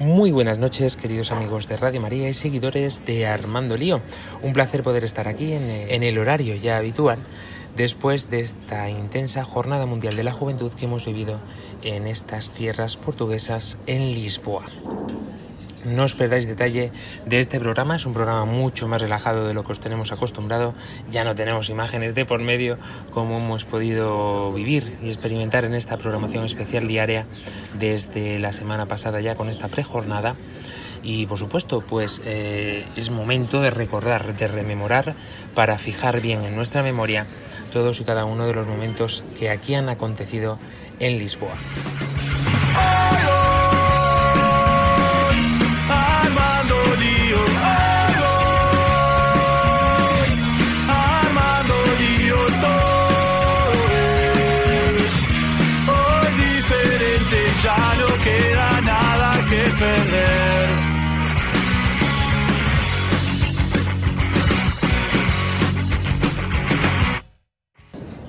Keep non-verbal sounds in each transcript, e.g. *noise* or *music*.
Muy buenas noches, queridos amigos de Radio María y seguidores de Armando Lío. Un placer poder estar aquí en, en el horario ya habitual después de esta intensa Jornada Mundial de la Juventud que hemos vivido en estas tierras portuguesas en Lisboa. No os perdáis detalle de este programa, es un programa mucho más relajado de lo que os tenemos acostumbrado, ya no tenemos imágenes de por medio como hemos podido vivir y experimentar en esta programación especial diaria desde la semana pasada ya con esta prejornada. Y por supuesto pues eh, es momento de recordar, de rememorar para fijar bien en nuestra memoria todos y cada uno de los momentos que aquí han acontecido en Lisboa.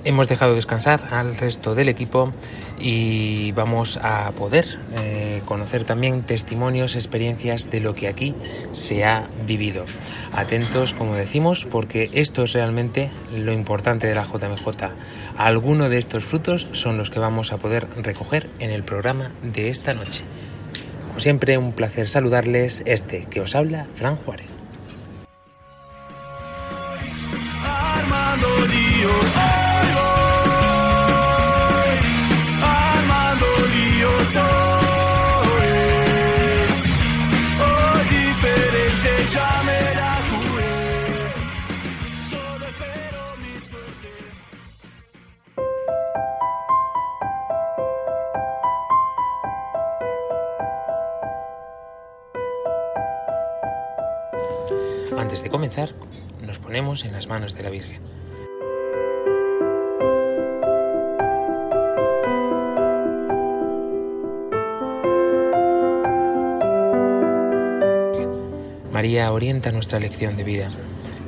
Hemos dejado descansar al resto del equipo y vamos a poder eh, conocer también testimonios, experiencias de lo que aquí se ha vivido. Atentos, como decimos, porque esto es realmente lo importante de la JMJ. Algunos de estos frutos son los que vamos a poder recoger en el programa de esta noche. Como siempre, un placer saludarles. Este que os habla, Fran Juárez. Comenzar, nos ponemos en las manos de la Virgen. María orienta nuestra lección de vida.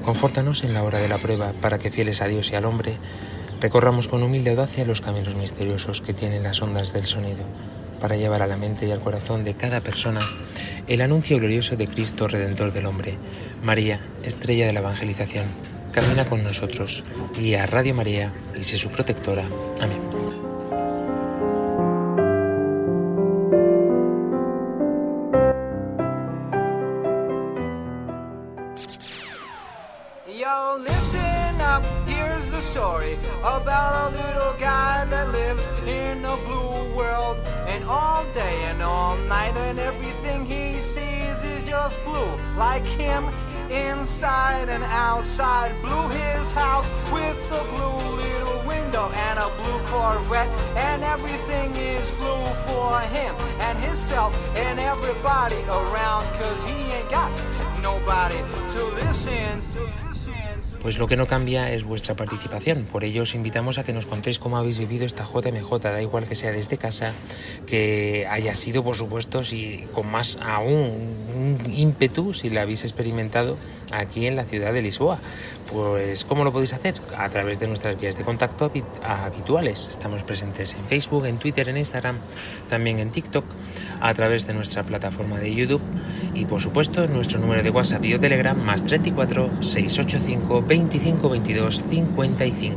Confórtanos en la hora de la prueba para que fieles a Dios y al hombre, recorramos con humilde audacia los caminos misteriosos que tienen las ondas del sonido, para llevar a la mente y al corazón de cada persona el anuncio glorioso de Cristo Redentor del hombre. María, estrella de la evangelización, camina con nosotros, guía a Radio María y sé su protectora. Amén. About a little guy that lives in a blue world. And all day and all night, and he sees is just blue. Like him, inside and outside. Blue his house with a blue little window and a blue Corvette. And everything is blue for him and himself and everybody around. Cause he ain't got nobody to listen. To. Pues lo que no cambia es vuestra participación. Por ello os invitamos a que nos contéis cómo habéis vivido esta JMJ. Da igual que sea desde casa, que haya sido, por supuesto, si con más aún un ímpetu si la habéis experimentado aquí en la ciudad de Lisboa. Pues ¿cómo lo podéis hacer? A través de nuestras vías de contacto habit- habituales. Estamos presentes en Facebook, en Twitter, en Instagram, también en TikTok, a través de nuestra plataforma de YouTube y por supuesto nuestro número de WhatsApp y o Telegram más 34 685 25 22 55.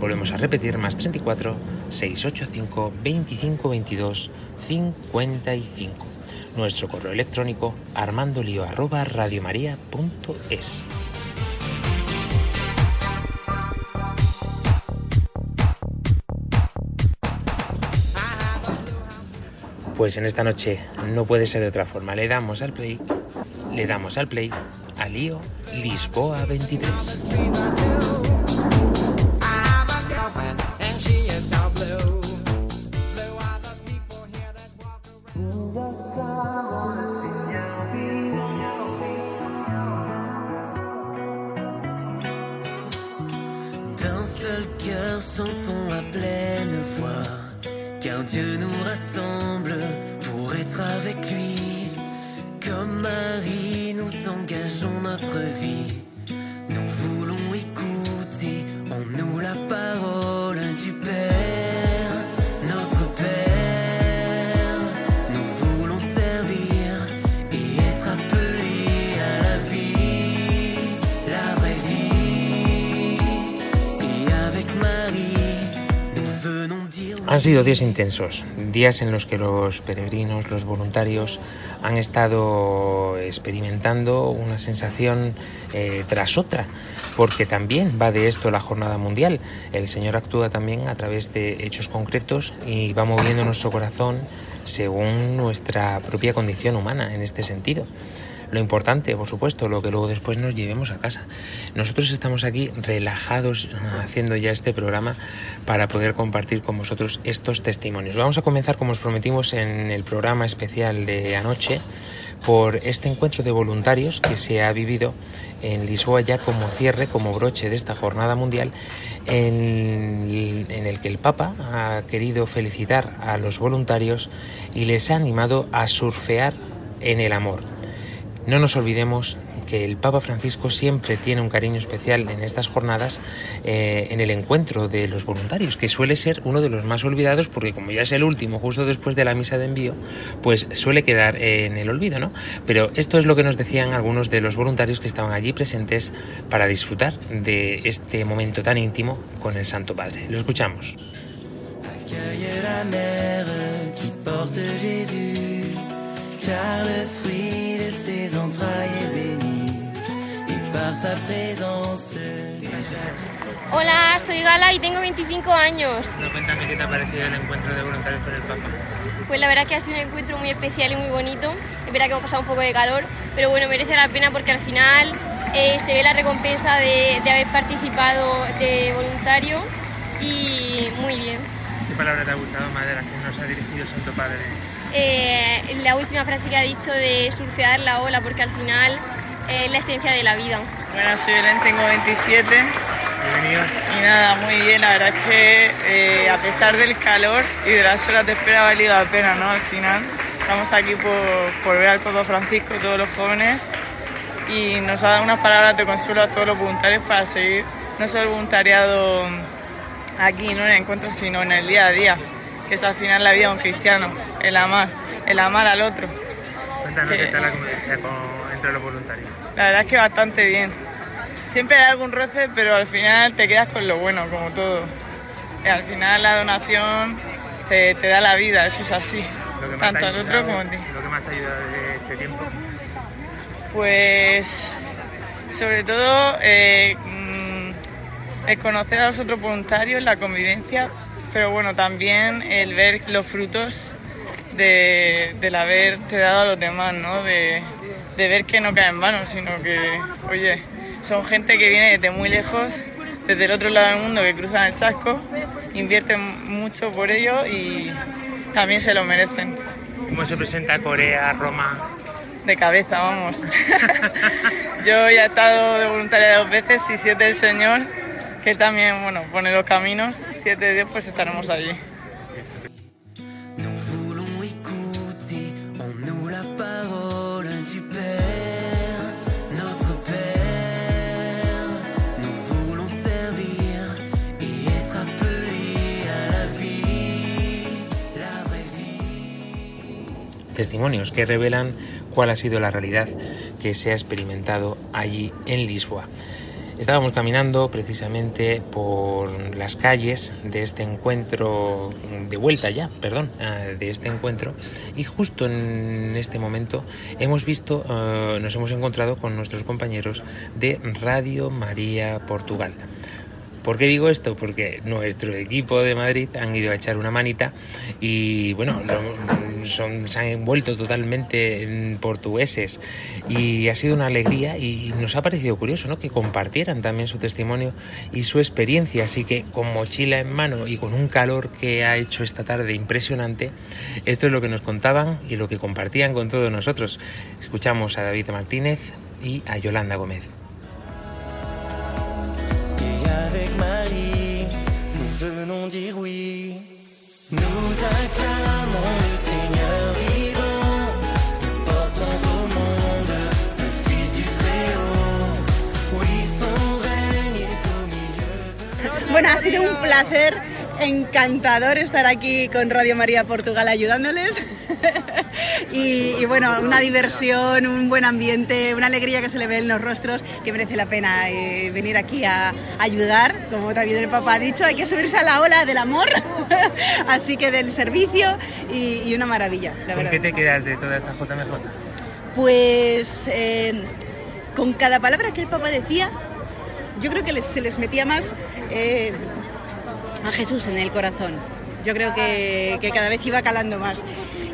Volvemos a repetir más 34 685 25 22 55. Nuestro correo electrónico armandolio arroba. Pues en esta noche no puede ser de otra forma. Le damos al play, le damos al play a Lío Lisboa 23. Car Dieu nous rassemble pour être avec lui. Comme Marie, Han sido días intensos, días en los que los peregrinos, los voluntarios han estado experimentando una sensación eh, tras otra, porque también va de esto la jornada mundial. El Señor actúa también a través de hechos concretos y va moviendo nuestro corazón según nuestra propia condición humana en este sentido. Lo importante, por supuesto, lo que luego después nos llevemos a casa. Nosotros estamos aquí relajados *laughs* haciendo ya este programa para poder compartir con vosotros estos testimonios. Vamos a comenzar, como os prometimos en el programa especial de anoche, por este encuentro de voluntarios que se ha vivido en Lisboa ya como cierre, como broche de esta jornada mundial, en, en el que el Papa ha querido felicitar a los voluntarios y les ha animado a surfear en el amor. No nos olvidemos que el Papa Francisco siempre tiene un cariño especial en estas jornadas eh, en el encuentro de los voluntarios, que suele ser uno de los más olvidados porque como ya es el último, justo después de la misa de envío, pues suele quedar en el olvido, ¿no? Pero esto es lo que nos decían algunos de los voluntarios que estaban allí presentes para disfrutar de este momento tan íntimo con el Santo Padre. Lo escuchamos. De ses entrailles est béni, et par sa présence déjà Hola, soy Gala y tengo 25 años. cuéntame qué te ha parecido el encuentro de voluntarios con el Papa. Pues la verdad que ha sido un encuentro muy especial y muy bonito. Es verdad que hemos pasado un poco de calor, pero bueno, merece la pena porque al final eh, se ve la recompensa de, de haber participado de voluntario y muy bien. ¿Qué palabra te ha gustado más de las que nos ha dirigido el Santo Padre? Eh, la última frase que ha dicho de surfear la ola, porque al final es la esencia de la vida. Bueno, soy Belén, tengo 27 Bienvenido. y nada, muy bien. La verdad es que eh, a pesar del calor y de las horas de espera ha valido la pena, ¿no? Al final estamos aquí por, por ver al Papa Francisco, todos los jóvenes y nos ha dado unas palabras de consuelo a todos los voluntarios para seguir no solo el voluntariado aquí, no en el encuentro, sino en el día a día, que es al final la vida de un cristiano, el amar, el amar al otro. Cuéntanos qué tal la convivencia entre los voluntarios. La verdad es que bastante bien. Siempre hay algún roce, pero al final te quedas con lo bueno, como todo. Y al final la donación te, te da la vida, eso es así. Tanto al otro como a ti. Lo que más te ha ayudado de este tiempo. Pues sobre todo eh, mm, el conocer a los otros voluntarios, la convivencia, pero bueno, también el ver los frutos de, del haberte dado a los demás, ¿no? De, de ver que no cae en vano, sino que, oye, son gente que viene desde muy lejos, desde el otro lado del mundo, que cruzan el chasco, invierten mucho por ello y también se lo merecen. ¿Cómo se presenta Corea, Roma? De cabeza, vamos. *laughs* Yo ya he estado de voluntaria dos veces y siete del Señor, que Él también, bueno, pone los caminos. Siete de Dios, pues estaremos allí. Testimonios que revelan cuál ha sido la realidad que se ha experimentado allí en Lisboa. Estábamos caminando precisamente por las calles de este encuentro, de vuelta ya, perdón, eh, de este encuentro, y justo en este momento hemos visto, eh, nos hemos encontrado con nuestros compañeros de Radio María Portugal. ¿Por qué digo esto? Porque nuestro equipo de Madrid han ido a echar una manita y bueno, se han envuelto totalmente en portugueses y ha sido una alegría y nos ha parecido curioso ¿no? que compartieran también su testimonio y su experiencia. Así que con mochila en mano y con un calor que ha hecho esta tarde impresionante, esto es lo que nos contaban y lo que compartían con todos nosotros. Escuchamos a David Martínez y a Yolanda Gómez. Marie, venons dire oui. Nous acclamons le Seigneur vivant. Nous portons au monde le Fils du Très-Haut. Oui, son règne est au milieu de Bueno, ha sido un placer encantador estar aquí con Radio María Portugal ayudándoles. *laughs* y, y bueno, una diversión, un buen ambiente, una alegría que se le ve en los rostros que merece la pena eh, venir aquí a ayudar. Como también el Papa ha dicho, hay que subirse a la ola del amor, *laughs* así que del servicio y, y una maravilla. La ¿Con verdad. qué te quedas de toda esta JMJ? Pues eh, con cada palabra que el Papa decía, yo creo que les- se les metía más eh, a Jesús en el corazón. Yo creo que, que cada vez iba calando más.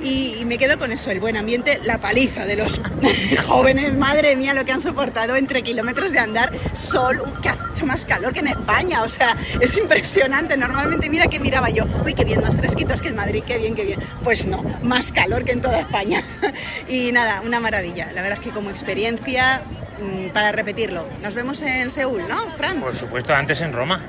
Y, me quedo con eso, el buen ambiente, la paliza de los *laughs* jóvenes, madre mía, lo que han soportado entre kilómetros de andar, sol, que ha hecho más calor que en España, o sea, es impresionante. Normalmente mira que miraba yo, uy, qué bien, más fresquitos que en Madrid, qué bien, qué bien. Pues no, más calor que en toda España. *laughs* Y nada, una maravilla. La verdad es que como experiencia, mm, para repetirlo. Nos vemos en Seúl, ¿no, Fran? Por supuesto, antes en Roma.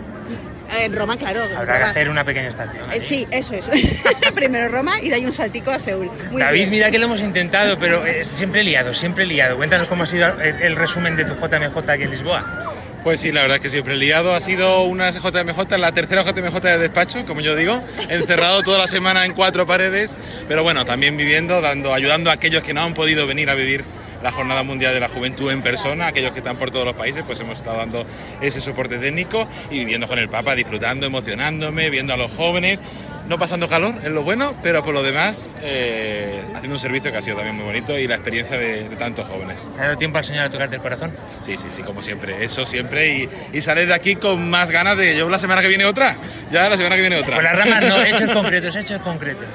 En Roma, claro. Habrá que hacer una pequeña estación. Eh, sí, eso es. *laughs* Primero Roma y de ahí un saltico a Seúl. Muy David, bien. mira que lo hemos intentado, pero eh, siempre liado, siempre liado. Cuéntanos cómo ha sido el, el resumen de tu JMJ aquí en Lisboa. Pues sí, la verdad es que siempre liado. Ha sido una JMJ, la tercera JMJ de despacho, como yo digo, encerrado toda la semana en cuatro paredes, pero bueno, también viviendo, dando, ayudando a aquellos que no han podido venir a vivir la Jornada Mundial de la Juventud en persona, aquellos que están por todos los países, pues hemos estado dando ese soporte técnico y viviendo con el Papa, disfrutando, emocionándome, viendo a los jóvenes, no pasando calor, es lo bueno, pero por lo demás, eh, haciendo un servicio que ha sido también muy bonito y la experiencia de, de tantos jóvenes. ¿Ha dado tiempo al Señor a tocarte el corazón? Sí, sí, sí, como siempre, eso siempre. Y, y sales de aquí con más ganas de. Yo la semana que viene otra. Ya la semana que viene otra. Por las ramas no, *laughs* hechos concretos, hechos concretos.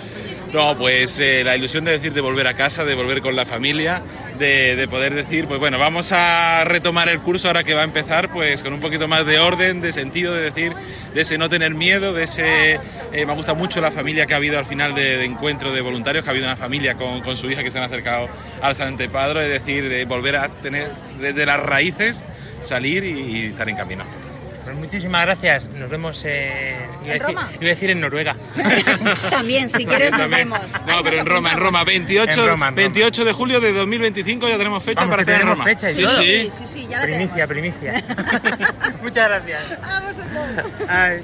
No, pues eh, la ilusión de decir de volver a casa, de volver con la familia, de, de poder decir, pues bueno, vamos a retomar el curso ahora que va a empezar, pues con un poquito más de orden, de sentido, de decir, de ese no tener miedo, de ese... eh, me gusta mucho la familia que ha habido al final de, encuentro de voluntarios, que ha habido una familia con, su hija que se han acercado al Santo Padre, es decir, de volver a tener desde las raíces, salir y estar en camino. Pues muchísimas gracias. Nos vemos eh, iba, a ¿En decir, Roma? iba a decir en Noruega. *laughs* También, si quieres, nos vemos. No, pero en Roma, en Roma, 28, En Roma, en Roma. 28 de julio de 2025 ya tenemos fecha Vamos, para estar en Roma. fecha y sí, todo. sí. Sí, sí, ya la primicia, tenemos. primicia. *laughs* Muchas gracias. Vamos a todos. Ay.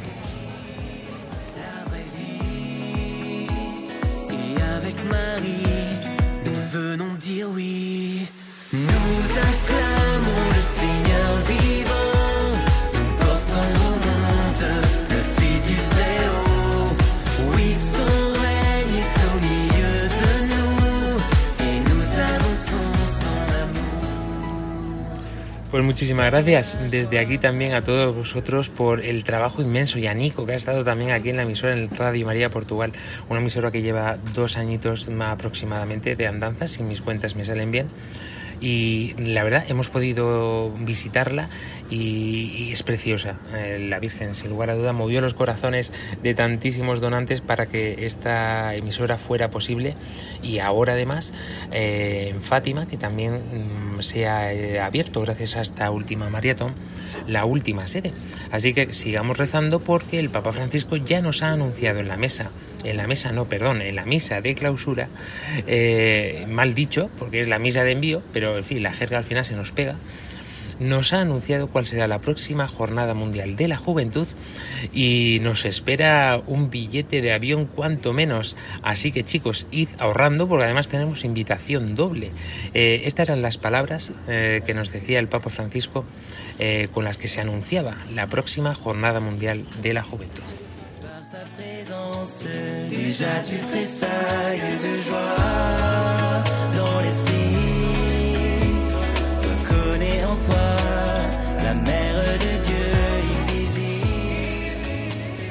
Avec Marie, nous venons dire oui. Nous acclamons le Seigneur vivant. Pues muchísimas gracias desde aquí también a todos vosotros por el trabajo inmenso y a Nico que ha estado también aquí en la emisora en Radio María Portugal, una emisora que lleva dos añitos aproximadamente de andanza, si mis cuentas me salen bien. Y la verdad hemos podido visitarla y, es preciosa. Eh, la Virgen, sin lugar a duda, movió los corazones de tantísimos donantes para que esta emisora fuera posible y ahora además eh, en Fátima, que también mm, se ha eh, abierto gracias a esta última maratón, la última sede. Así que sigamos rezando porque el Papa Francisco ya nos ha anunciado en la mesa, en la mesa no, perdón, en la misa de clausura, eh, mal dicho, porque es la misa de envío, pero en fin, la jerga al final se nos pega nos ha anunciado cuál será la próxima Jornada Mundial de la Juventud y nos espera un billete de avión cuanto menos. Así que chicos, id ahorrando porque además tenemos invitación doble. Eh, estas eran las palabras eh, que nos decía el Papa Francisco eh, con las que se anunciaba la próxima Jornada Mundial de la Juventud.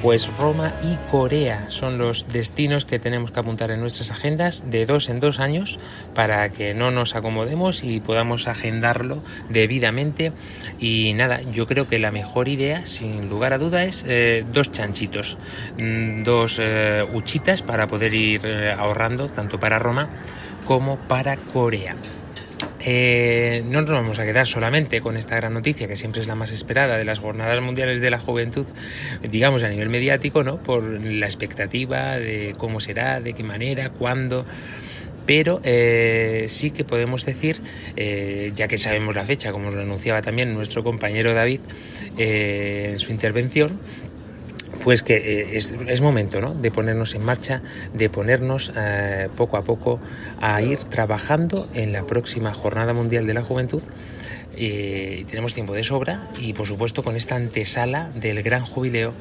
Pues Roma y Corea son los destinos que tenemos que apuntar en nuestras agendas de dos en dos años para que no nos acomodemos y podamos agendarlo debidamente. Y nada, yo creo que la mejor idea, sin lugar a duda, es eh, dos chanchitos, mm, dos eh, huchitas para poder ir eh, ahorrando tanto para Roma como para Corea. Eh, no nos vamos a quedar solamente con esta gran noticia, que siempre es la más esperada de las Jornadas Mundiales de la Juventud, digamos a nivel mediático, ¿no? por la expectativa de cómo será, de qué manera, cuándo. Pero eh, sí que podemos decir, eh, ya que sabemos la fecha, como lo anunciaba también nuestro compañero David en su intervención, pues que eh, es, momento ¿no? de ponernos en marcha, de ponernos eh, poco a poco a ir trabajando en la próxima Jornada Mundial de la Juventud. Eh, tenemos tiempo de sobra y por supuesto con esta antesala del gran jubileo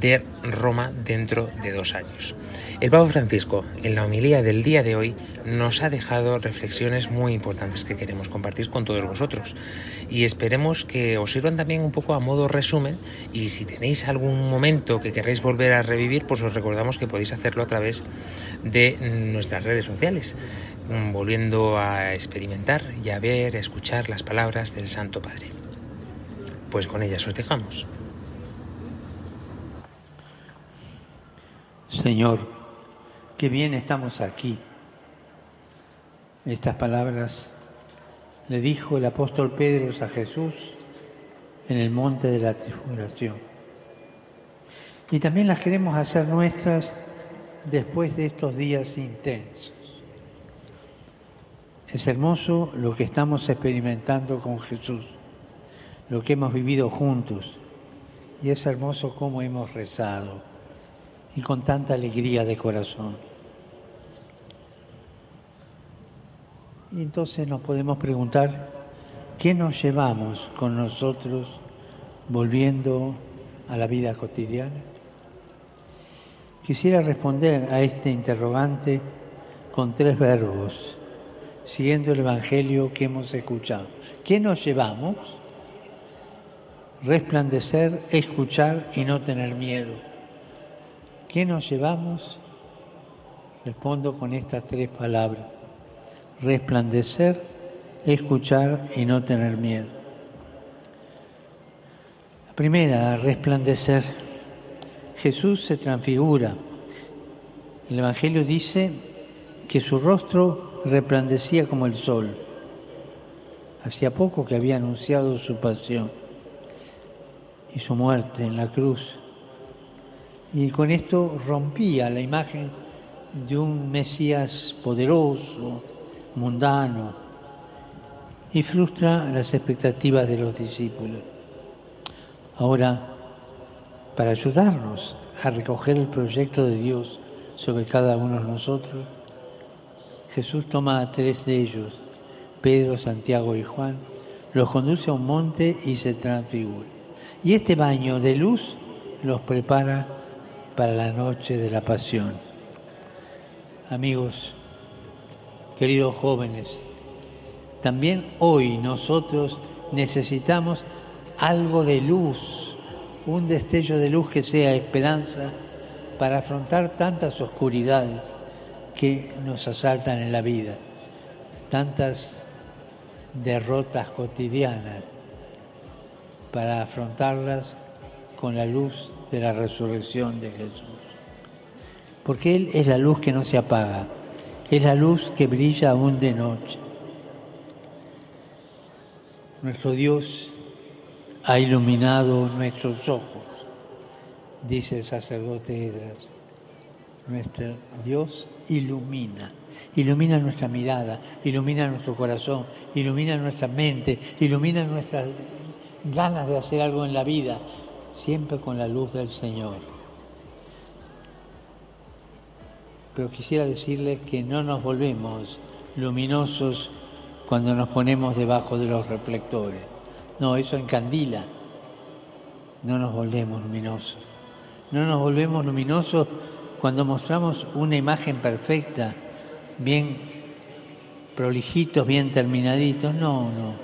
de Roma dentro de dos años. El Papa Francisco, en la homilía del día de hoy, nos ha dejado reflexiones muy importantes que queremos compartir con todos vosotros. Y esperemos que os sirvan también un poco a modo resumen. Y si tenéis algún momento que queréis volver a revivir, pues os recordamos que podéis hacerlo a través de nuestras redes sociales, mm, volviendo a experimentar y a ver, a escuchar las palabras del Santo Padre. Pues con ellas os dejamos. Señor, qué bien estamos aquí. Estas palabras le dijo el apóstol Pedro a Jesús en el monte de la transfiguración. Y también las queremos hacer nuestras después de estos días intensos. Es hermoso lo que estamos experimentando con Jesús, lo que hemos vivido juntos. Y es hermoso cómo hemos rezado y con tanta alegría de corazón. Y entonces nos podemos preguntar, ¿qué nos llevamos con nosotros volviendo a la vida cotidiana? Quisiera responder a este interrogante con tres verbos, siguiendo el Evangelio que hemos escuchado. ¿Qué nos llevamos? Resplandecer, escuchar y no tener miedo. ¿Qué nos llevamos? Respondo con estas tres palabras. Resplandecer, escuchar y no tener miedo. La primera, resplandecer. Jesús se transfigura. El Evangelio dice que su rostro resplandecía como el sol. Hacía poco que había anunciado su pasión y su muerte en la cruz. Y con esto rompía la imagen de un Mesías poderoso, mundano, y frustra las expectativas de los discípulos. Ahora, para ayudarnos a recoger el proyecto de Dios sobre cada uno de nosotros, Jesús toma a tres de ellos, Pedro, Santiago y Juan, los conduce a un monte y se transfigura. Y este baño de luz los prepara para la noche de la pasión. Amigos, queridos jóvenes, también hoy nosotros necesitamos algo de luz, un destello de luz que sea esperanza para afrontar tantas oscuridades que nos asaltan en la vida, tantas derrotas cotidianas, para afrontarlas con la luz de la resurrección de Jesús. Porque Él es la luz que no se apaga, es la luz que brilla aún de noche. Nuestro Dios ha iluminado nuestros ojos, dice el sacerdote Edras. Nuestro Dios ilumina, ilumina nuestra mirada, ilumina nuestro corazón, ilumina nuestra mente, ilumina nuestras ganas de hacer algo en la vida, siempre con la luz del Señor. Pero quisiera decirles que no nos volvemos luminosos cuando nos ponemos debajo de los reflectores. No, eso encandila. No nos volvemos luminosos. No nos volvemos luminosos cuando mostramos una imagen perfecta, bien prolijitos, bien terminaditos. No, no.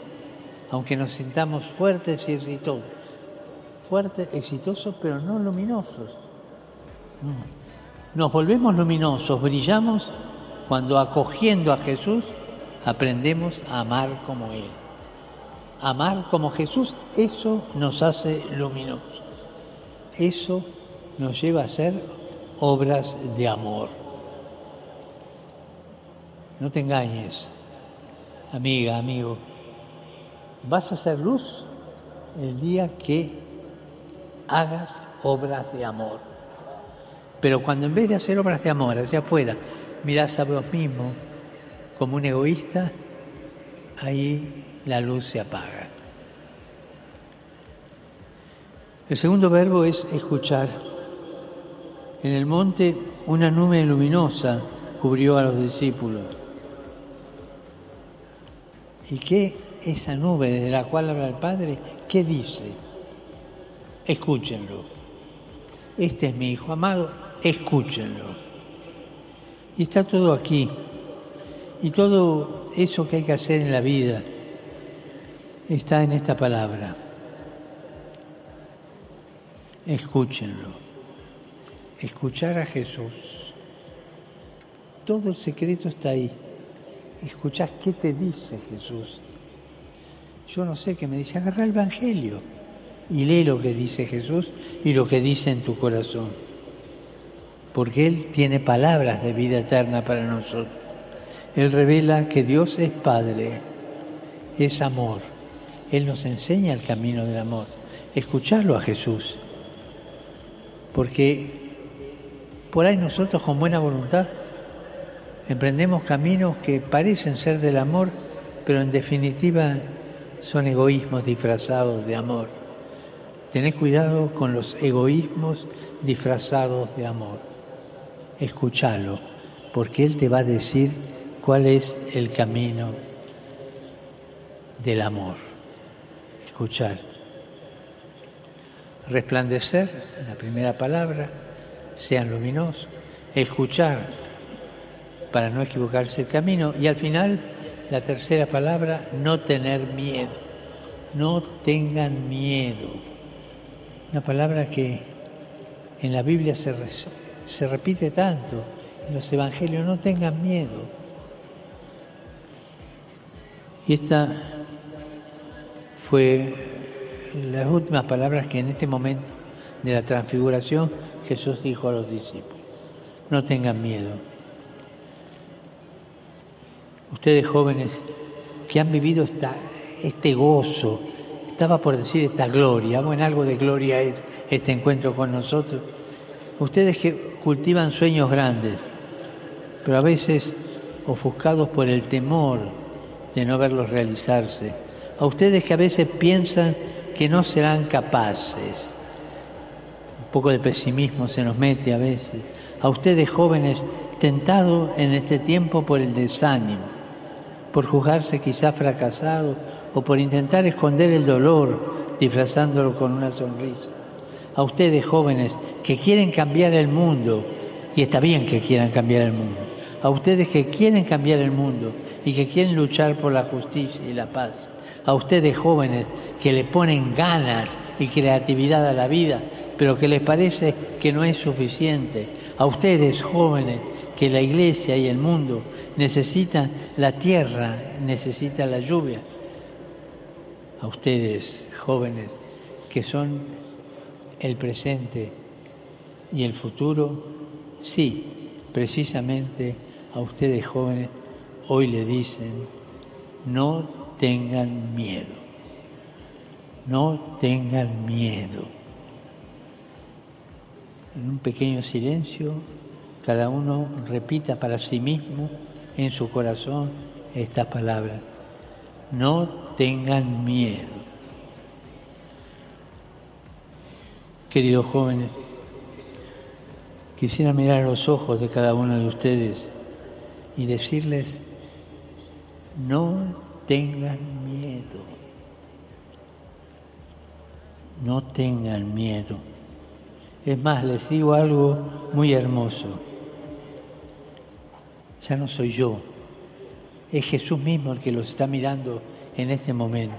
Aunque nos sintamos fuertes y exitosos fuertes, exitosos, pero no luminosos. No. Nos volvemos luminosos, brillamos cuando acogiendo a Jesús aprendemos a amar como Él. Amar como Jesús, eso nos hace luminosos. Eso nos lleva a hacer obras de amor. No te engañes. amiga, amigo, vas a hacer luz el día que hagas obras de amor. Pero cuando en vez de hacer obras de amor hacia afuera, mirás a vos mismo como un egoísta, ahí la luz se apaga. El segundo verbo es escuchar. En el monte una nube luminosa cubrió a los discípulos. ¿Y qué esa nube de la cual habla el Padre? ¿Qué dice? Escúchenlo. Este es mi Hijo amado, escúchenlo. Y está todo aquí. Y todo eso que hay que hacer en la vida está en esta palabra. Escúchenlo. Escuchar a Jesús. Todo el secreto está ahí. Escuchar qué te dice Jesús. Yo no sé qué me dice. Agarra el Evangelio y lee lo que dice Jesús y lo que dice en tu corazón. Porque Él tiene palabras de vida eterna para nosotros. Él revela que Dios es Padre, es amor. Él nos enseña el camino del amor. Escucharlo a Jesús. Porque por ahí nosotros con buena voluntad emprendemos caminos que parecen ser del amor, pero en definitiva son egoísmos disfrazados de amor. Tened cuidado con los egoísmos disfrazados de amor. Escúchalo, porque Él te va a decir cuál es el camino del amor. Escuchar. Resplandecer, la primera palabra, sean luminosos. Escuchar para no equivocarse el camino. Y al final, la tercera palabra, no tener miedo. No tengan miedo. Una palabra que en la Biblia se, se repite tanto, en los evangelios, no tengan miedo. Y esta fue las últimas palabras que en este momento de la transfiguración Jesús dijo a los discípulos. No tengan miedo. Ustedes jóvenes que han vivido esta, este gozo, estaba por decir esta gloria, bueno, algo de gloria es este encuentro con nosotros. Ustedes que cultivan sueños grandes, pero a veces ofuscados por el temor de no verlos realizarse. A ustedes que a veces piensan que no serán capaces. Un poco de pesimismo se nos mete a veces. A ustedes jóvenes tentados en este tiempo por el desánimo, por juzgarse quizá fracasados o por intentar esconder el dolor disfrazándolo con una sonrisa. A ustedes jóvenes que quieren cambiar el mundo, y está bien que quieran cambiar el mundo, a ustedes que quieren cambiar el mundo y que quieren luchar por la justicia y la paz, a ustedes jóvenes que le ponen ganas y creatividad a la vida, pero que les parece que no es suficiente, a ustedes jóvenes que la iglesia y el mundo necesitan la tierra, necesitan la lluvia, a ustedes jóvenes que son el presente y el futuro, sí, precisamente a ustedes jóvenes hoy le dicen, no tengan miedo, no tengan miedo. En un pequeño silencio, cada uno repita para sí mismo en su corazón estas palabras, no tengan miedo. Queridos jóvenes, quisiera mirar a los ojos de cada uno de ustedes y decirles, no tengan miedo, no tengan miedo. Es más, les digo algo muy hermoso. Ya no soy yo, es Jesús mismo el que los está mirando en este momento.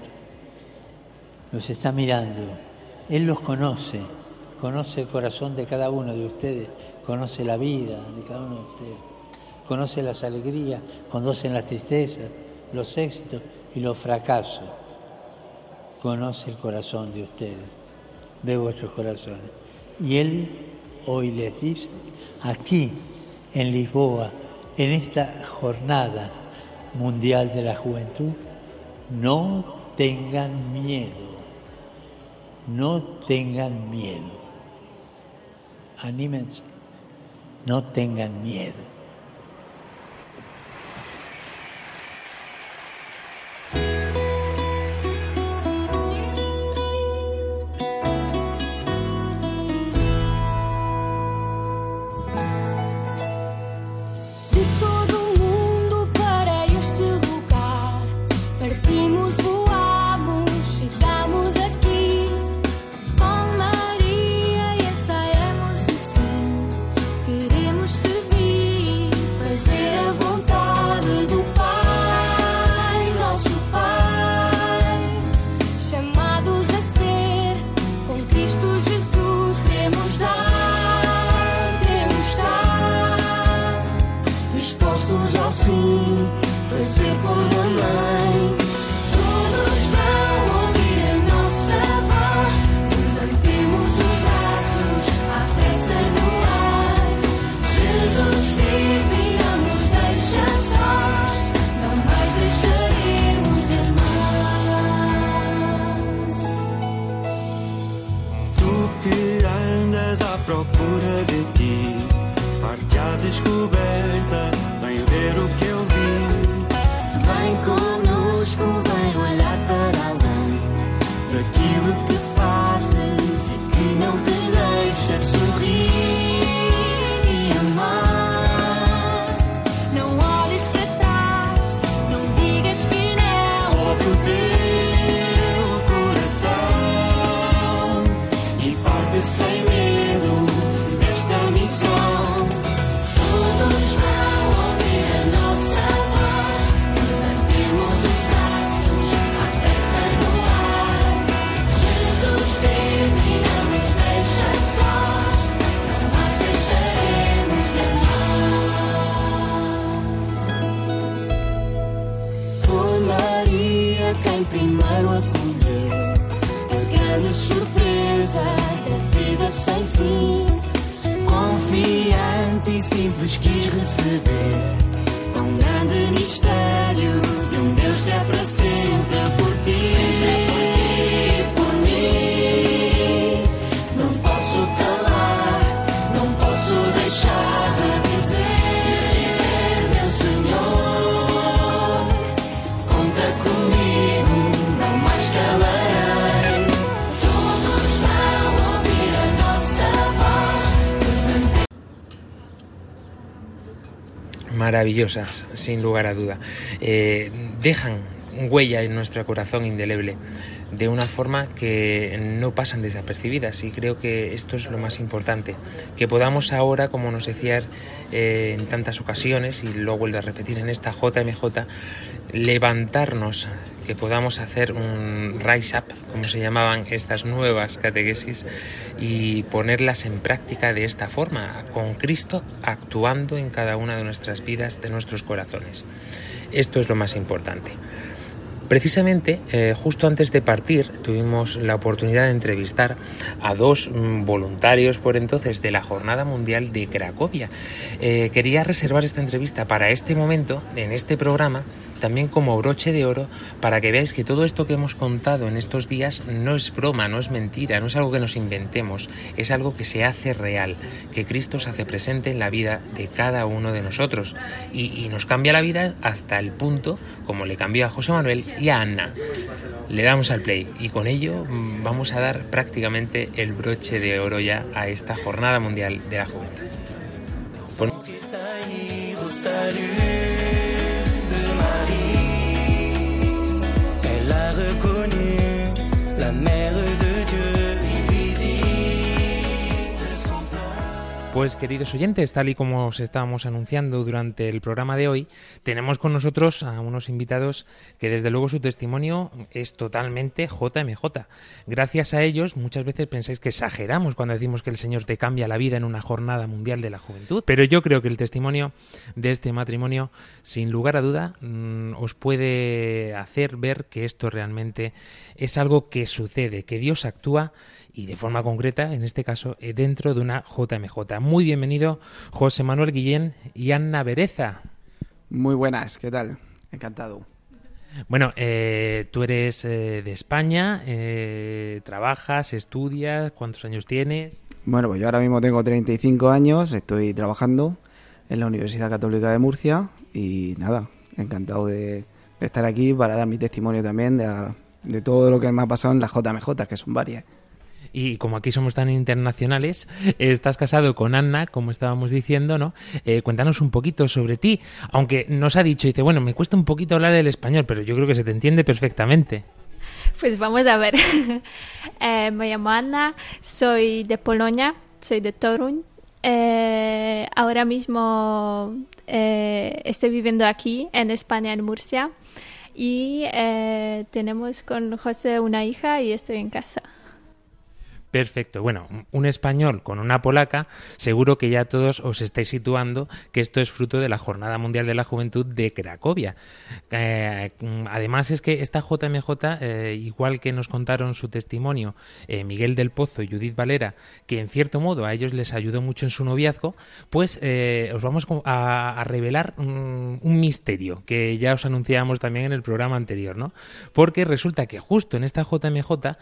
Los está mirando. Él los conoce, conoce el corazón de cada uno de ustedes, conoce la vida de cada uno de ustedes, conoce las alegrías, conoce las tristezas, los éxitos y los fracasos. Conoce el corazón de ustedes, ve vuestros corazones. Y Él hoy les dice, aquí en Lisboa, en esta jornada Mundial de la Juventud, no tengan miedo, no tengan miedo. Anímense, no tengan miedo. You. Maravillosas, sin lugar a duda. Eh, dejan huella en nuestro corazón indeleble de una forma que no pasan desapercibidas y creo que esto es lo más importante, que podamos ahora, como nos decías eh, en tantas ocasiones y lo vuelvo a repetir en esta JMJ, levantarnos, que podamos hacer un rise up, como se llamaban estas nuevas catequesis, y ponerlas en práctica de esta forma, con Cristo actuando en cada una de nuestras vidas, de nuestros corazones. Esto es lo más importante. Precisamente, eh, justo antes de partir, tuvimos la oportunidad de entrevistar a dos voluntarios por entonces de la Jornada Mundial de Cracovia. Eh, quería reservar esta entrevista para este momento, en este programa, también como broche de oro, para que veáis que todo esto que hemos contado en estos días no es broma, no es mentira, no es algo que nos inventemos, es algo que se hace real, que Cristo se hace presente en la vida de cada uno de nosotros y, nos cambia la vida hasta el punto, como le cambió a José Manuel y a Ana. Le damos al play y con ello mm, vamos a dar prácticamente el broche de oro ya a esta Jornada Mundial de la Juventud. Elle a reconnu la mère de Pues queridos oyentes, tal y como os estábamos anunciando durante el programa de hoy, tenemos con nosotros a unos invitados que desde luego su testimonio es totalmente JMJ. Gracias a ellos muchas veces pensáis que exageramos cuando decimos que el Señor te cambia la vida en una jornada mundial de la juventud, pero yo creo que el testimonio de este matrimonio, sin lugar a duda, mm, os puede hacer ver que esto realmente es algo que sucede, que Dios actúa y de forma concreta, en este caso, eh, dentro de una JMJ. Muy bienvenido José Manuel Guillén y Anna Bereza. Muy buenas, ¿qué tal? Encantado. Bueno, eh, tú eres eh, de España, eh, trabajas, estudias, ¿cuántos años tienes? Bueno, pues yo ahora mismo tengo 35 años, estoy trabajando en la Universidad Católica de Murcia y nada, encantado de, de estar aquí para dar mi testimonio también de, de todo lo que me ha pasado en las JMJ, que son varias. Y como aquí somos tan internacionales, estás casado con Anna, como estábamos diciendo, ¿no? Eh, cuéntanos un poquito sobre ti. Aunque nos ha dicho, dice, bueno, me cuesta un poquito hablar el español, pero yo creo que se te entiende perfectamente. Pues vamos a ver. *laughs* Eh, me llamo Anna, soy de Polonia, soy de Torun. Eh, ahora mismo estoy viviendo aquí, en España, en Murcia. Y eh, tenemos con José una hija y estoy en casa. Perfecto. Bueno, un español con una polaca, seguro que ya todos os estáis situando que esto es fruto de la Jornada Mundial de la Juventud de Cracovia. Eh, además es que esta JMJ, eh, igual que nos contaron su testimonio eh, Miguel del Pozo y Judith Valera, que en cierto modo a ellos les ayudó mucho en su noviazgo, pues os vamos a, revelar un, un misterio que ya os anunciábamos también en el programa anterior, ¿no? Porque resulta que justo en esta JMJ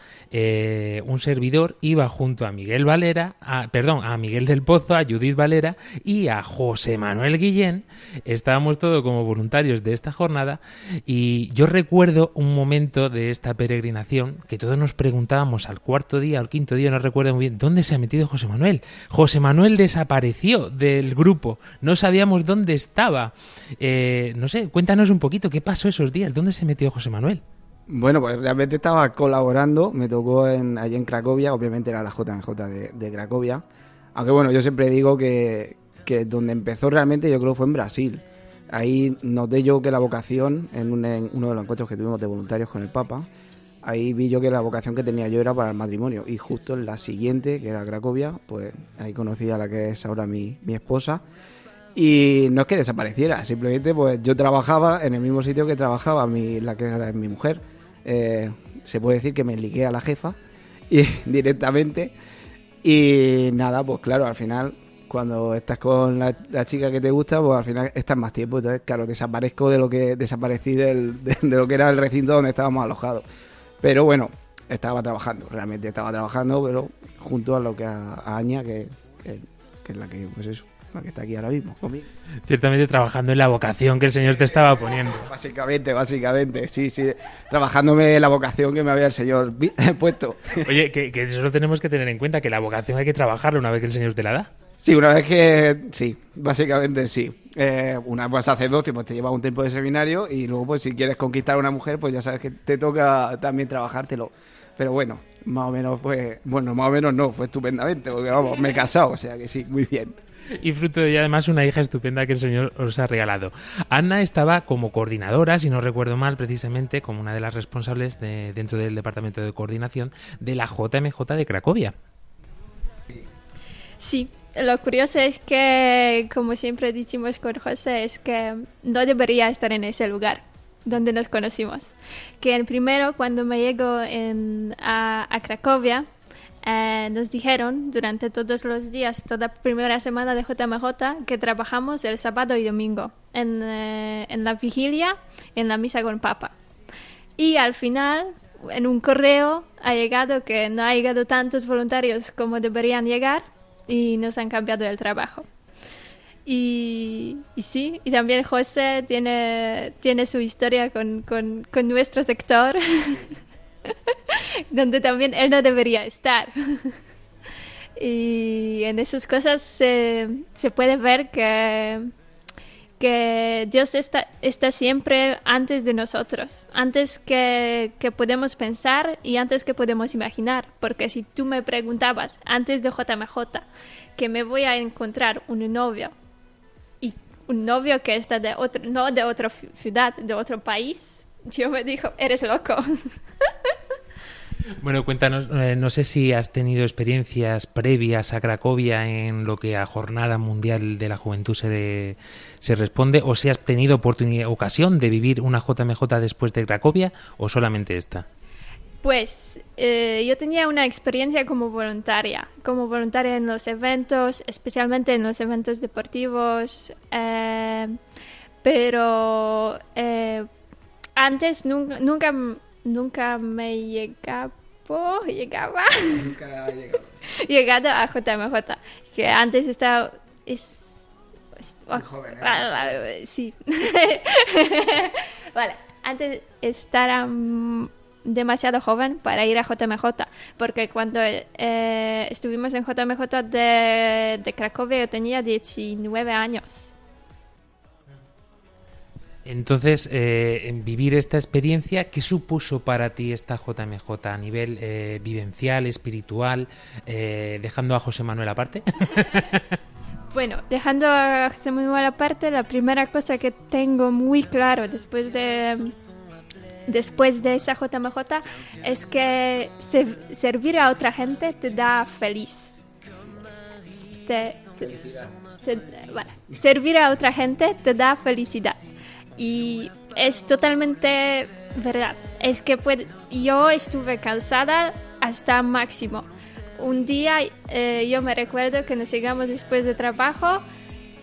un servidor iba junto a Miguel Valera, a, perdón, a Miguel del Pozo, a Judith Valera y a José Manuel Guillén. Estábamos todos como voluntarios de esta jornada y yo recuerdo un momento de esta peregrinación que todos nos preguntábamos al cuarto día, al quinto día, no recuerdo muy bien, ¿dónde se ha metido José Manuel? José Manuel desapareció del grupo, no sabíamos dónde estaba. Eh, no sé, cuéntanos un poquito qué pasó esos días, ¿dónde se metió José Manuel? Bueno, pues realmente estaba colaborando, me tocó en, allí en Cracovia, obviamente era la JMJ de, Cracovia, aunque bueno, yo siempre digo que, donde empezó realmente yo creo fue en Brasil. Ahí noté yo que la vocación, en, en uno de los encuentros que tuvimos de voluntarios con el Papa, ahí vi yo que la vocación que tenía yo era para el matrimonio. Y justo en la siguiente, que era Cracovia, pues ahí conocí a la que es ahora mi, mi esposa. Y no es que desapareciera, simplemente pues yo trabajaba en el mismo sitio que trabajaba mi, la que era mi mujer. Eh, se puede decir que me ligué a la jefa y, *laughs* directamente. Y nada, pues claro, al final, cuando estás con la, chica que te gusta, pues al final estás más tiempo. Entonces, claro, desaparezco de lo que desaparecí del, *laughs* de, lo que era el recinto donde estábamos alojados. Pero bueno, estaba trabajando, realmente estaba trabajando, pero junto a lo que a, a Aña, que, que, que es la que, pues eso, la que está aquí ahora mismo conmigo. Ciertamente trabajando en la vocación que el Señor te estaba poniendo. *laughs* Básicamente, básicamente, sí, sí. Trabajándome en la vocación que me había el Señor *laughs* puesto. Oye, que, que eso lo tenemos que tener en cuenta, que la vocación hay que trabajarla una vez que el Señor te la da. Sí, una vez que. Sí, básicamente sí. Eh, una vez sacerdocio, pues te lleva un tiempo de seminario y luego, pues si quieres conquistar a una mujer, pues ya sabes que te toca también trabajártelo. Pero bueno, más o menos pues. Bueno, más o menos no, fue estupendamente, porque vamos, me he casado, o sea que sí, muy bien. Y fruto de ella, además, una hija estupenda que el Señor os ha regalado. Anna estaba como coordinadora, si no recuerdo mal, precisamente como una de las responsables de, dentro del departamento de coordinación de la JMJ de Cracovia. Sí, lo curioso es que, como siempre decimos con José, es que no debería estar en ese lugar donde nos conocimos. Que en primero, cuando me llego a, a, Cracovia, eh, nos dijeron durante todos los días, toda primera semana de JMJ, que trabajamos el sábado y domingo en, eh, en la vigilia, en la misa con Papa. Y al final, en un correo, ha llegado que no ha llegado tantos voluntarios como deberían llegar y nos han cambiado el trabajo. Y, y, sí, y también José tiene, tiene su historia con, con, con nuestro sector, *laughs* *laughs* donde también él no debería estar. *laughs* y en esas cosas se, puede ver que, que Dios está, está siempre antes de nosotros, antes que, que podemos pensar y antes que podemos imaginar. Porque si tú me preguntabas antes de JMJ que me voy a encontrar un novio y un novio que está de otro, no de otra ciudad, de otro país, yo me dijo, eres loco. *laughs* Bueno, cuéntanos, eh, no sé si has tenido experiencias previas a Cracovia en lo que a Jornada Mundial de la Juventud se, se responde, o si has tenido oportunidad, ocasión de vivir una JMJ después de Cracovia, o solamente esta. Pues eh, yo tenía una experiencia como voluntaria, como voluntaria en los eventos, especialmente en los eventos deportivos, eh, pero antes nunca, nunca, nunca me llegaba, llegaba, llegado *laughs* a JMJ, que antes estaba... Es, es- joven, ¿eh? ah, ah, sí. *laughs* vale, antes estaba mm, demasiado joven para ir a JMJ, porque cuando eh, estuvimos en JMJ de, de Cracovia yo tenía 19 años. Entonces, eh, en vivir esta experiencia, ¿qué supuso para ti esta JMJ a nivel eh, vivencial, espiritual, eh, dejando a José Manuel aparte? *laughs* Bueno, dejando a José Manuel aparte, la primera cosa que tengo muy claro después de después de esa JMJ es que se- servir a otra gente te da feliz. Te- te- te- vale. Servir a otra gente te da felicidad. Y es totalmente verdad. Es que puede- yo estuve cansada hasta máximo. Un día eh, yo me recuerdo que nos llegamos después de trabajo,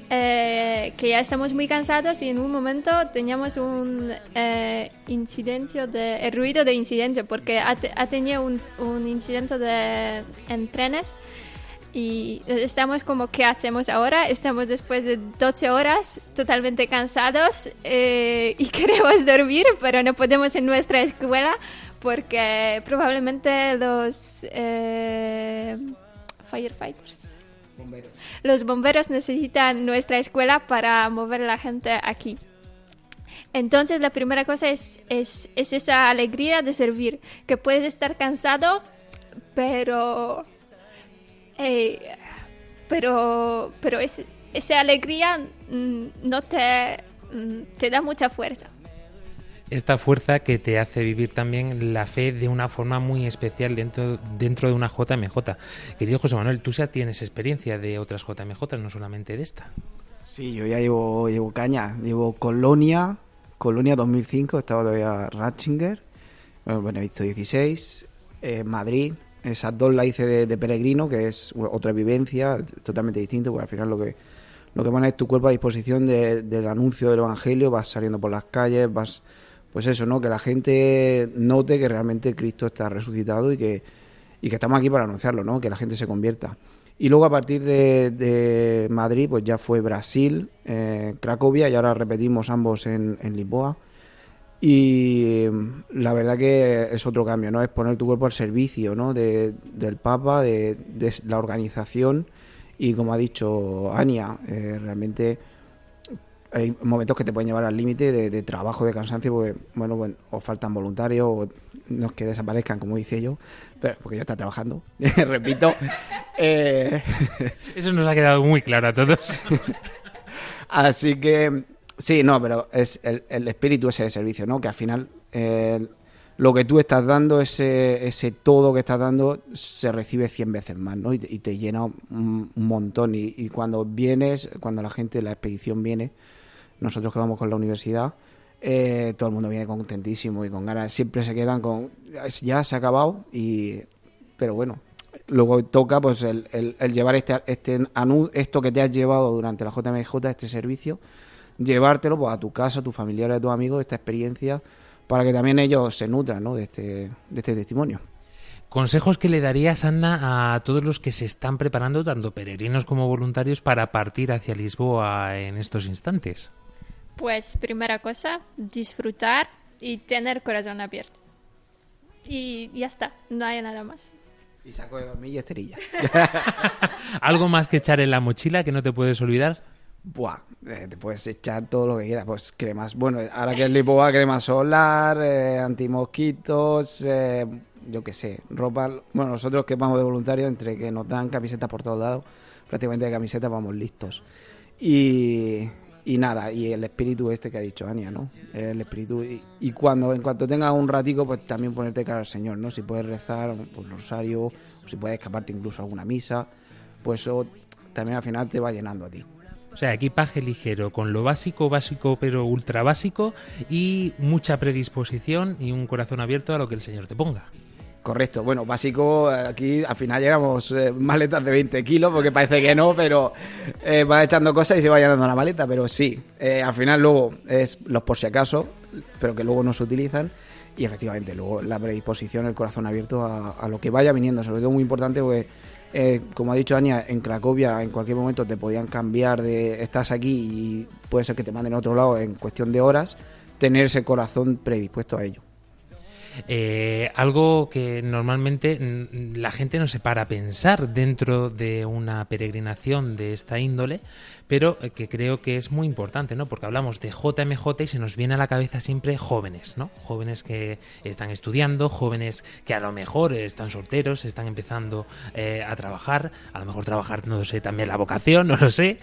eh, que ya estamos muy cansados y en un momento teníamos un eh, incidencio de el ruido de incidencia porque ha, ha tenido un, un incidente de, en trenes y estamos como, ¿qué hacemos ahora? Estamos después de 12 horas totalmente cansados eh, y *laughs* queremos dormir, pero no podemos en nuestra escuela porque probablemente los eh, firefighters, los bomberos necesitan nuestra escuela para mover a la gente aquí. Entonces la primera cosa es, es, es esa alegría de servir, que puedes estar cansado, pero eh, pero pero es- esa alegría mm, no te, mm, te da mucha fuerza. Esta fuerza que te hace vivir también la fe de una forma muy especial dentro, dentro de una JMJ. Querido José Manuel, tú ya tienes experiencia de otras JMJ, no solamente de esta. Sí, yo ya llevo, llevo caña. Llevo Colonia, Colonia 2005, estaba todavía Ratzinger, bueno, Benedicto 16, eh, Madrid. Esas dos las hice de, peregrino, que es otra vivencia totalmente distinta, porque al final lo que, lo que pone es tu cuerpo a disposición de- del anuncio del Evangelio, vas saliendo por las calles, vas, pues eso, ¿no? Que la gente note que realmente Cristo está resucitado y que, y que estamos aquí para anunciarlo, ¿no? Que la gente se convierta. Y luego a partir de, de Madrid, pues ya fue Brasil, eh, Cracovia y ahora repetimos ambos en, en Lisboa. Y mm, la verdad que es otro cambio, ¿no? Es poner tu cuerpo al servicio, ¿no? De, del Papa, de, de la organización y como ha dicho Ania, eh, realmente hay momentos que te pueden llevar al límite de, de trabajo, de cansancio, porque, bueno, bueno, o faltan voluntarios o no es que desaparezcan, como dice yo, pero porque yo está trabajando, *laughs* repito. eh, Eso nos ha quedado muy claro a todos. *laughs* Así que, sí, no, pero es el, el espíritu ese de servicio, ¿no? Que al final eh, lo que tú estás dando, ese, ese todo que estás dando, se recibe 100 veces más, ¿no? Y te, llena un, montón. Y, y cuando vienes, cuando la gente, la expedición viene, nosotros que vamos con la universidad, eh, todo el mundo viene contentísimo y con ganas. Siempre se quedan con, ya se ha acabado, y pero bueno. Luego toca pues el, el- el llevar este, este esto que te has llevado durante la JMJ, este servicio, llevártelo pues, a tu casa, a tus familiares, a tus amigos, esta experiencia, para que también ellos se nutran ¿no? de, este, de este testimonio. Consejos que le darías, Anna, a todos los que se están preparando, tanto peregrinos como voluntarios, para partir hacia Lisboa en estos instantes. Pues primera cosa, disfrutar y tener corazón abierto. Y ya está, no hay nada más. Y saco de dormir y esterilla. *laughs* ¿Algo más que echar en la mochila que no te puedes olvidar? Buah, eh, te puedes echar todo lo que quieras, pues cremas. Bueno, ahora que es Lisboa, crema solar, eh, antimosquitos, eh, yo qué sé, ropa. Bueno, nosotros que vamos de voluntarios, entre que nos dan camisetas por todos lados, prácticamente de camisetas vamos listos. Y, y nada, y el espíritu este que ha dicho Ania, ¿no? El espíritu. Y, y cuando, en cuanto tengas un ratico, pues también ponerte cara al Señor, ¿no? Si puedes rezar un rosario, o si puedes escaparte incluso a alguna misa, pues eso también al final te va llenando a ti. O sea, equipaje ligero, con lo básico, básico, pero ultra básico, y mucha predisposición y un corazón abierto a lo que el Señor te ponga. Correcto. Bueno, básico, aquí al final llegamos eh, maletas de 20 kilos, porque parece que no, pero eh, va echando cosas y se va llenando la maleta, pero sí. eh, al final luego es los por si acaso, pero que luego no se utilizan. Y efectivamente, luego la predisposición, el corazón abierto a, a lo que vaya viniendo, sobre todo muy importante, porque eh, como ha dicho Ania, en Cracovia en cualquier momento te podían cambiar de estás aquí y puede ser que te manden a otro lado en cuestión de horas, tener ese corazón predispuesto a ello. Eh, algo que normalmente la gente no se para a pensar dentro de una peregrinación de esta índole, pero eh, que creo que es muy importante, ¿no? Porque hablamos de JMJ y se nos viene a la cabeza siempre jóvenes, ¿no? Jóvenes que están estudiando, jóvenes que a lo mejor están solteros, están empezando eh, a trabajar, a lo mejor trabajar, no sé, también la vocación, *laughs* no lo sé,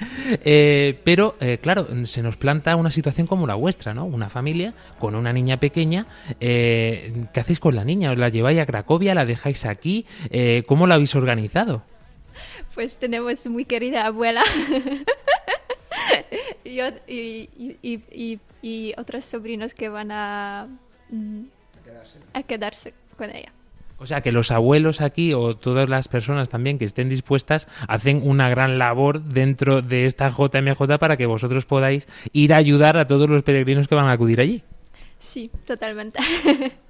Eh, pero eh, claro, se nos planta una situación como la vuestra, ¿no? Una familia con una niña pequeña, eh, ¿qué hacéis con la niña? ¿Os la lleváis a Cracovia? ¿La dejáis aquí? Eh, ¿Cómo la habéis organizado? Pues tenemos muy querida abuela *laughs* *laughs* y, y, y- y- y- y otros sobrinos que van a, mm, a quedarse con ella. O sea, que los abuelos aquí o todas las personas también que estén dispuestas hacen una gran labor dentro de esta JMJ para que vosotros podáis ir a ayudar a todos los peregrinos que van a acudir allí. Sí, totalmente. *laughs*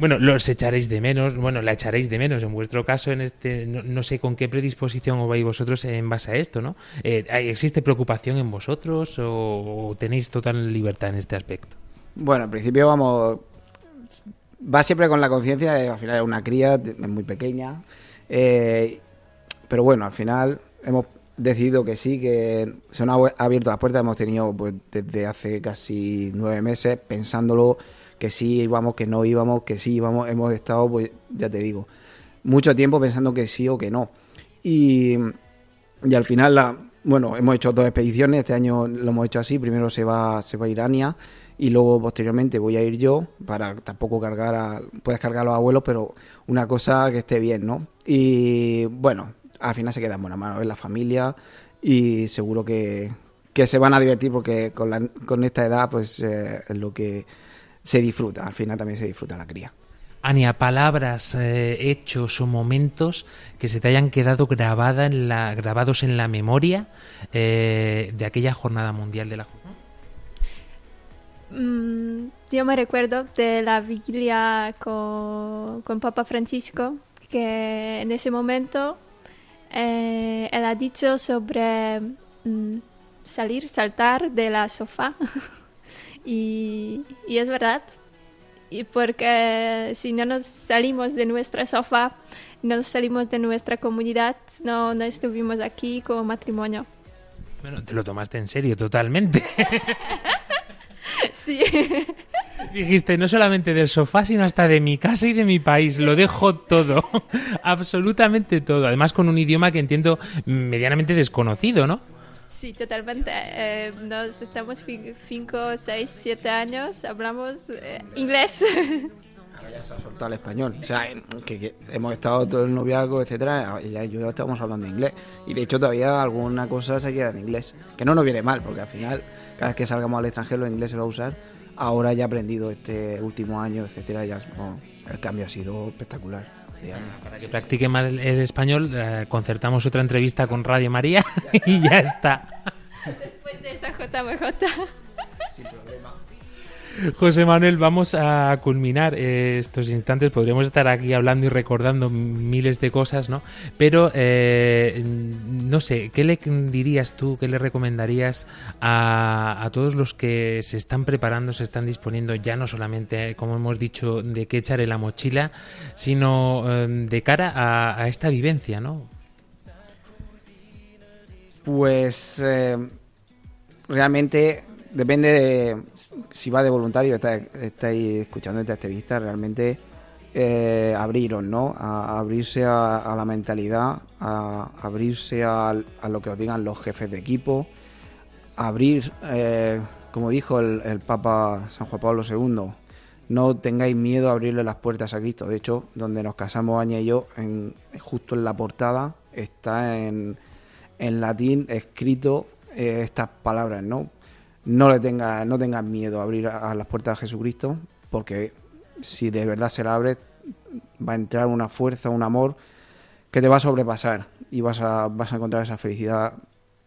Bueno, los echaréis de menos, bueno, la echaréis de menos en vuestro caso, en este, no, no sé con qué predisposición os vais vosotros en base a esto, ¿no? Eh, ¿hay- ¿Existe preocupación en vosotros o, o tenéis total libertad en este aspecto? Bueno, al principio vamos. Va siempre con la conciencia de al final es una cría, es muy pequeña. eh, pero bueno, al final hemos decidido que sí, que se nos ha abierto las puertas. Hemos tenido pues, desde hace casi nueve meses pensándolo que sí íbamos, que no íbamos, que sí íbamos. Hemos estado, pues ya te digo, mucho tiempo pensando que sí o que no. Y, y al final, la, bueno, hemos hecho dos expediciones. Este año lo hemos hecho así. Primero se va, se va a ir Ania y luego posteriormente voy a ir yo para tampoco cargar a... Puedes cargar a los abuelos, pero una cosa que esté bien, ¿no? Y bueno, al final se queda en buena mano, es la familia y seguro que, que se van a divertir porque con, la- con esta edad pues eh, es lo que se disfruta, al final también se disfruta la cría. Ania, palabras, eh, hechos o momentos que se te hayan quedado grabada en la, grabados en la memoria eh, de aquella jornada mundial de la juventud. Mm, yo me recuerdo de la vigilia con, con Papa Francisco, que en ese momento eh, él ha dicho sobre mm, salir, saltar de la sofá. *laughs* y, y es verdad. Y porque si no nos salimos de nuestra sofá, no nos salimos de nuestra comunidad, no, no estuvimos aquí como matrimonio. Bueno, te lo tomaste en serio totalmente. *laughs* Sí. Dijiste, no solamente del sofá, sino hasta de mi casa y de mi país. Lo dejo todo. *laughs* Absolutamente todo. Además, con un idioma que entiendo medianamente desconocido, ¿no? Sí, totalmente. Eh, nos estamos 5, 6, 7 años, hablamos eh, inglés. *laughs* Ya se ha soltado el español. O sea, en- que, hemos estado todo el noviazgo, etcétera, ya yo ya estamos hablando inglés. Y de hecho todavía alguna cosa se queda en inglés. Que no nos viene mal, porque al final, cada vez que salgamos al extranjero, el inglés se va a usar. Ahora ya he aprendido este último año, etcétera, ya el cambio ha sido espectacular. Para que practique mal el, el español, eh, concertamos otra entrevista con Radio María *laughs* y ya está. Después de esa JMJ. José Manuel, vamos a culminar eh, estos instantes. Podríamos estar aquí hablando y recordando miles de cosas, ¿no? Pero, eh, no sé, ¿qué le dirías tú, qué le recomendarías a, a todos los que se están preparando, se están disponiendo, ya no solamente, como hemos dicho, de qué echar en la mochila, sino eh, de cara a, a esta vivencia, ¿no? Pues realmente depende de si va de voluntario, está- estáis escuchando esta entrevista, realmente eh, abriros, ¿no? A, abrirse a, a la mentalidad, a abrirse a, lo que os digan los jefes de equipo, abrir, eh, como dijo el, Papa San Juan Pablo II, no tengáis miedo a abrirle las puertas a Cristo. De hecho, donde nos casamos Aña y yo, en, justo en la portada, está en, en latín escrito eh, estas palabras, ¿no? No le tengas, no tengas miedo a abrir a, las puertas a Jesucristo, porque si de verdad se la abre, va a entrar una fuerza, un amor que te va a sobrepasar y vas a, vas a encontrar esa felicidad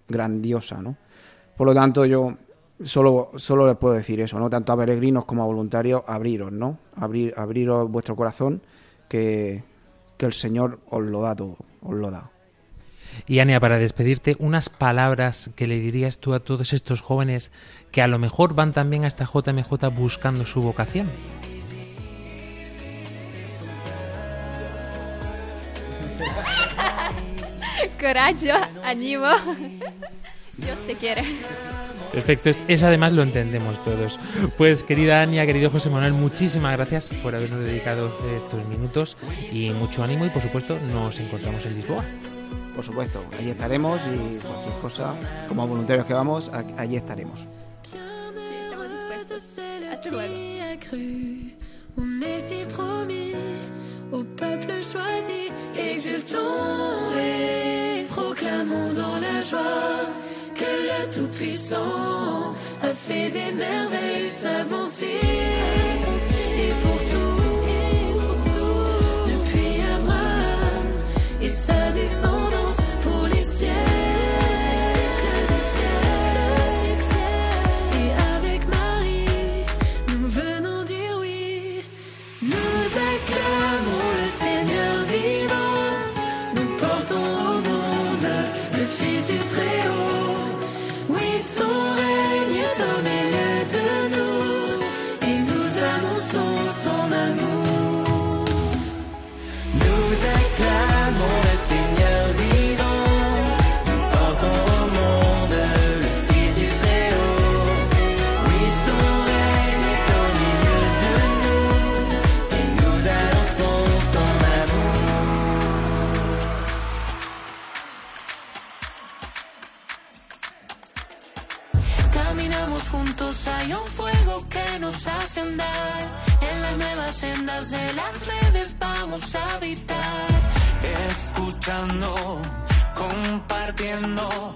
grandiosa, ¿no? Por lo tanto, yo solo, solo les puedo decir eso, ¿no? Tanto a peregrinos como a voluntarios, abriros, ¿no? Abrir, abriros vuestro corazón, que, que el Señor os lo da todo, os lo da. Y Ania, para despedirte, unas palabras que le dirías tú a todos estos jóvenes que a lo mejor van también a esta JMJ buscando su vocación. *laughs* Coraje, ánimo. Dios te quiere. Perfecto, eso además lo entendemos todos. Pues querida Ania, querido José Manuel, muchísimas gracias por habernos dedicado estos minutos y mucho ánimo y por supuesto nos encontramos en Lisboa. Por supuesto, allí estaremos y cualquier cosa, como voluntarios que vamos, a- allí estaremos. Sí, estamos dispuestos. Hasta luego. Qui a cru, on est si promis au peuple choisi. Exultons et proclamons dans la joie que le Tout-Puissant a fait des merveilles sa bonté. De las redes vamos a habitar. escuchando, compartiendo,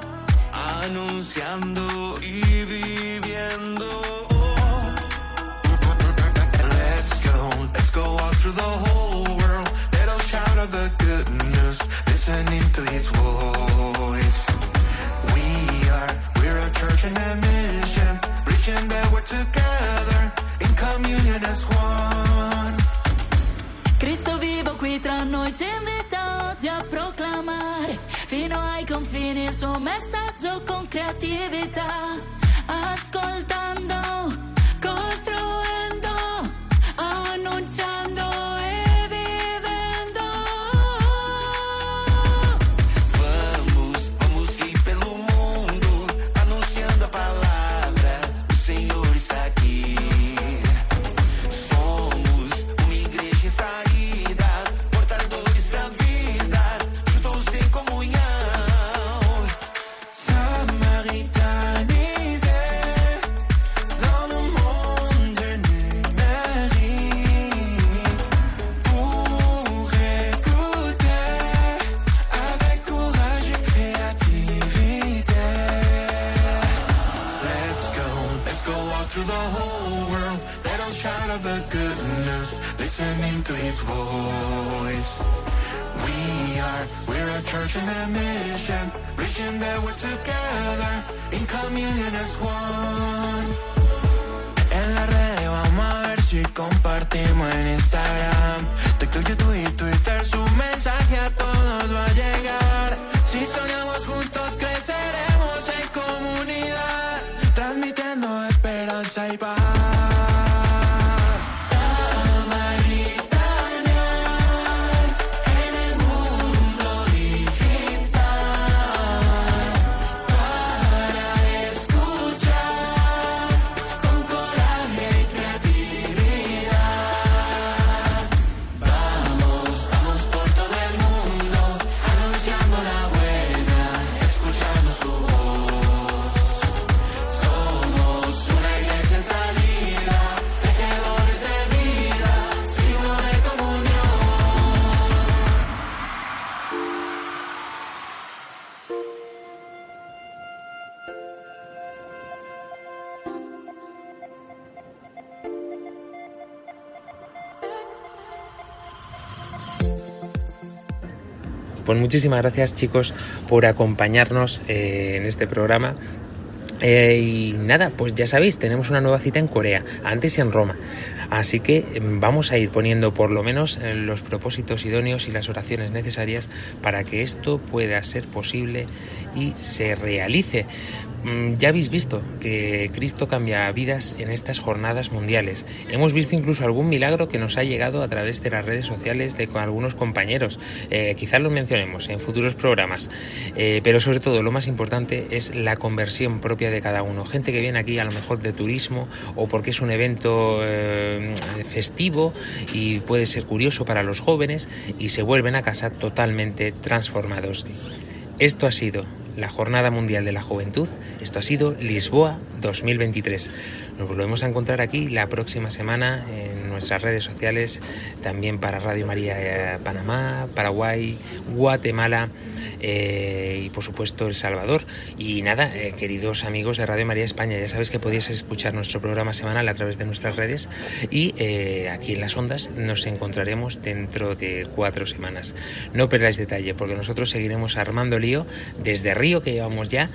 anunciando y viviendo. Let's go, let's go all through the whole world. Us shout out the good news, listening to His voice. We are, we're a church in a mission, reaching that we're together in communion as one. Cristo vivo qui tra noi ci invita oggi a proclamare fino ai confini il suo messaggio con creatività. Ascoltando, all through the whole world. Let us shout out the goodness, listening to His voice. We are, we're a church in a mission, reaching that we're together in communion as one. En la red vamos a ver si compartimos en Instagram, TikTok, YouTube y Twitter. Su mensaje a todos va a llegar. Si soñamos Pues muchísimas gracias chicos por acompañarnos eh, en este programa. Eh, y nada, pues ya sabéis, tenemos una nueva cita en Corea, antes en Roma. Así que mm, vamos a ir poniendo por lo menos eh, los propósitos idóneos y las oraciones necesarias para que esto pueda ser posible y se realice. Mm, Ya habéis visto que Cristo cambia vidas en estas jornadas mundiales. Hemos visto incluso algún milagro que nos ha llegado a través de las redes sociales de algunos compañeros. Eh, quizás lo mencionemos en futuros programas. Eh, pero sobre todo lo más importante es la conversión propia de cada uno. Gente que viene aquí a lo mejor de turismo o porque es un evento eh, festivo y puede ser curioso para los jóvenes y se vuelven a casa totalmente transformados. Esto ha sido la Jornada Mundial de la Juventud. Esto ha sido Lisboa 2023. Nos volvemos a encontrar aquí la próxima semana en nuestras redes sociales, también para Radio María eh, Panamá, Paraguay, Guatemala eh, y por supuesto El Salvador. Y nada, eh, queridos amigos de Radio María España, ya sabéis que podéis escuchar nuestro programa semanal a través de nuestras redes y eh, aquí en las ondas nos encontraremos dentro de cuatro semanas. No perdáis detalle porque nosotros seguiremos armando lío desde Río que llevamos ya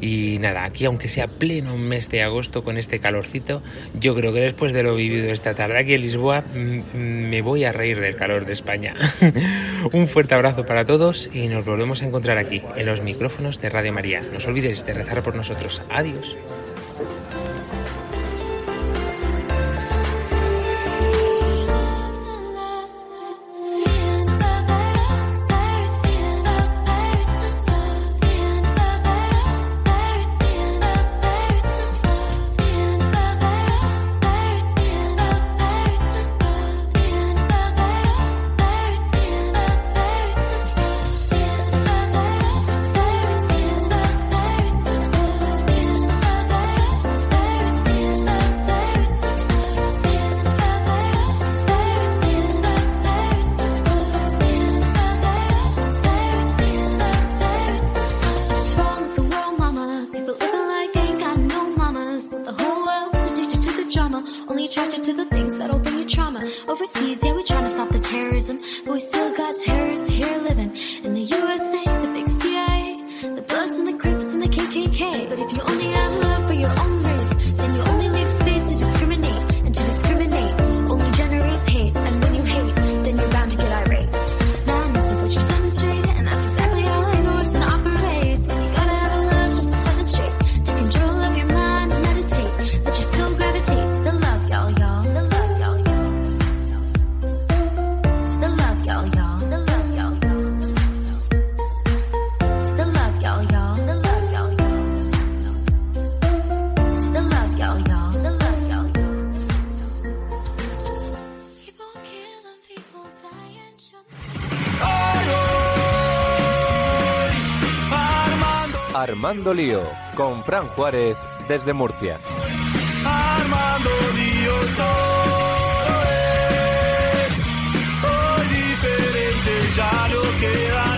y nada, aquí aunque sea pleno mes de agosto con este calorcito, yo creo que después de lo vivido esta tarde aquí en Lisboa mm, me voy a reír del calor de España. *laughs* Un fuerte abrazo para todos y nos volvemos a encontrar aquí en los micrófonos de Radio María. No os olvidéis de rezar por nosotros. Adiós. Armando Lío, con Fran Juárez desde Murcia. Armando Lío todo es, hoy diferente ya no queda